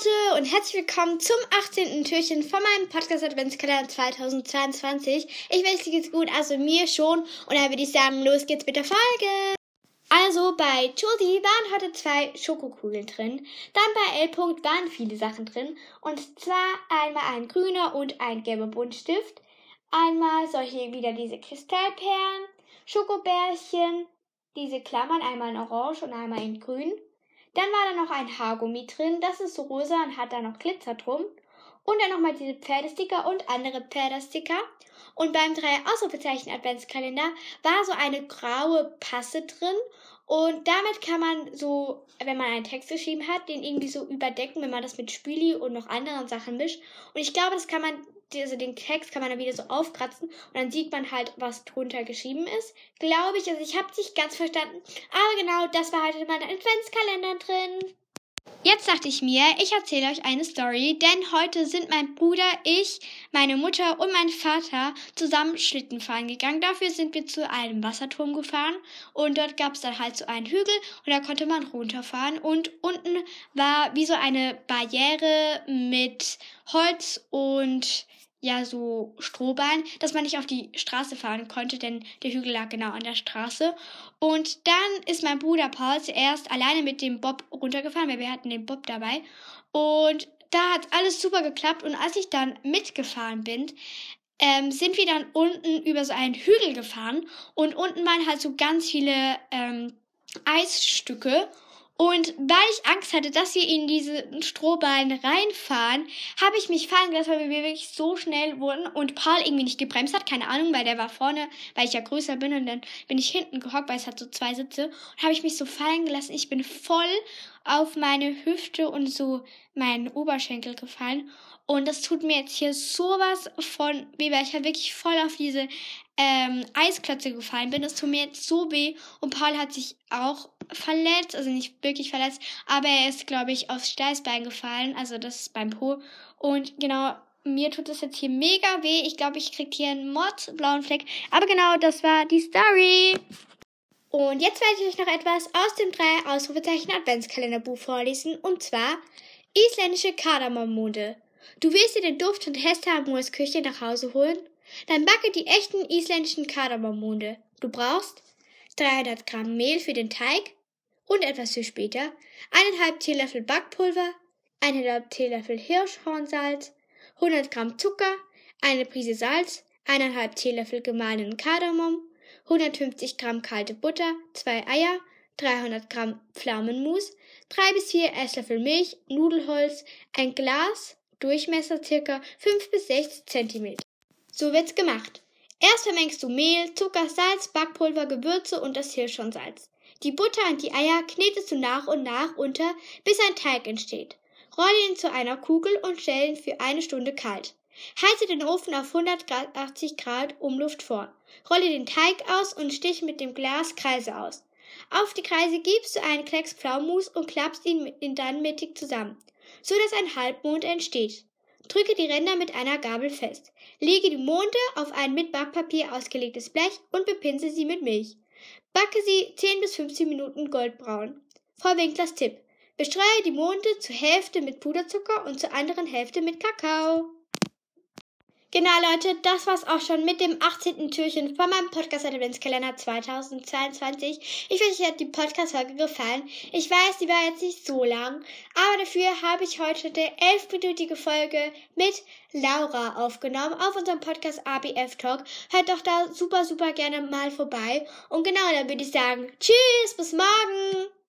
Leute und herzlich willkommen zum 18. Türchen von meinem Podcast Adventskalender 2022. Ich weiß, es geht's gut, also mir schon. Und dann würde ich sagen, los geht's mit der Folge. Also bei Josie waren heute zwei Schokokugeln drin. Dann bei L. waren viele Sachen drin. Und zwar einmal ein grüner und ein gelber Buntstift. Einmal solche wieder diese Kristallperlen, Schokobärchen, diese Klammern, einmal in orange und einmal in grün. Dann war da noch ein Haargummi drin, das ist so rosa und hat da noch Glitzer drum. Und dann nochmal diese Pferdesticker und andere Pferdesticker. Und beim drei Ausrufezeichen Adventskalender war so eine graue Passe drin. Und damit kann man so, wenn man einen Text geschrieben hat, den irgendwie so überdecken, wenn man das mit Spüli und noch anderen Sachen mischt. Und ich glaube, das kann man also den Text kann man dann wieder so aufkratzen und dann sieht man halt, was drunter geschrieben ist. Glaube ich, also ich habe es nicht ganz verstanden, aber genau, das war halt in meinem Adventskalender drin. Jetzt dachte ich mir, ich erzähle euch eine Story, denn heute sind mein Bruder, ich, meine Mutter und mein Vater zusammen Schlitten fahren gegangen. Dafür sind wir zu einem Wasserturm gefahren und dort gab es dann halt so einen Hügel und da konnte man runterfahren und unten war wie so eine Barriere mit Holz und ja so Strohballen, dass man nicht auf die Straße fahren konnte, denn der Hügel lag genau an der Straße. Und dann ist mein Bruder Paul zuerst alleine mit dem Bob runtergefahren, weil wir hatten den Bob dabei. Und da hat alles super geklappt. Und als ich dann mitgefahren bin, ähm, sind wir dann unten über so einen Hügel gefahren. Und unten waren halt so ganz viele ähm, Eisstücke. Und weil ich Angst hatte, dass wir in diese Strohballen reinfahren, habe ich mich fallen gelassen, weil wir wirklich so schnell wurden und Paul irgendwie nicht gebremst hat. Keine Ahnung, weil der war vorne, weil ich ja größer bin und dann bin ich hinten gehockt, weil es hat so zwei Sitze. Und habe ich mich so fallen gelassen. Ich bin voll auf meine Hüfte und so meinen Oberschenkel gefallen. Und das tut mir jetzt hier sowas von weh, weil ich halt wirklich voll auf diese ähm, Eisklötze gefallen bin. Das tut mir jetzt so weh. Und Paul hat sich auch verletzt, also nicht wirklich verletzt, aber er ist, glaube ich, aufs Steißbein gefallen, also das ist beim Po. Und genau, mir tut das jetzt hier mega weh. Ich glaube, ich krieg hier einen Mod blauen Fleck. Aber genau, das war die Story. Und jetzt werde ich euch noch etwas aus dem drei Ausrufezeichen Adventskalenderbuch vorlesen. Und zwar isländische Kardamommonde. Du willst dir den Duft von Hester Amurs Küche nach Hause holen? Dann backe die echten isländischen Kardamommonde. Du brauchst 300 Gramm Mehl für den Teig und etwas für später eineinhalb Teelöffel Backpulver, eineinhalb Teelöffel Hirschhornsalz, 100 Gramm Zucker, eine Prise Salz, eineinhalb Teelöffel gemahlenen Kardamom, 150 Gramm kalte Butter, zwei Eier, 300 Gramm Pflaumenmus, drei bis vier Esslöffel Milch, Nudelholz, ein Glas, Durchmesser circa 5 bis 6 Zentimeter. So wird's gemacht. Erst vermengst du Mehl, Zucker, Salz, Backpulver, Gewürze und das Hirschhornsalz. Die Butter und die Eier knetest du nach und nach unter, bis ein Teig entsteht. Rolle ihn zu einer Kugel und stell ihn für eine Stunde kalt. Heize den Ofen auf 180 Grad Umluft vor. Rolle den Teig aus und stich mit dem Glas Kreise aus. Auf die Kreise gibst du einen Klecks Pflaumus und klappst ihn dann mittig zusammen, so dass ein Halbmond entsteht. Drücke die Ränder mit einer Gabel fest. Lege die Monde auf ein mit Backpapier ausgelegtes Blech und bepinse sie mit Milch. Backe sie 10 bis 15 Minuten goldbraun. Frau Winklers Tipp. Bestreue die Monde zur Hälfte mit Puderzucker und zur anderen Hälfte mit Kakao. Genau, Leute, das war's auch schon mit dem 18. Türchen von meinem Podcast Adventskalender 2022. Ich hoffe, euch hat die Podcast-Folge gefallen. Ich weiß, die war jetzt nicht so lang, aber dafür habe ich heute eine elfminütige Folge mit Laura aufgenommen auf unserem Podcast ABF Talk. Hört doch da super, super gerne mal vorbei. Und genau, dann würde ich sagen, tschüss, bis morgen!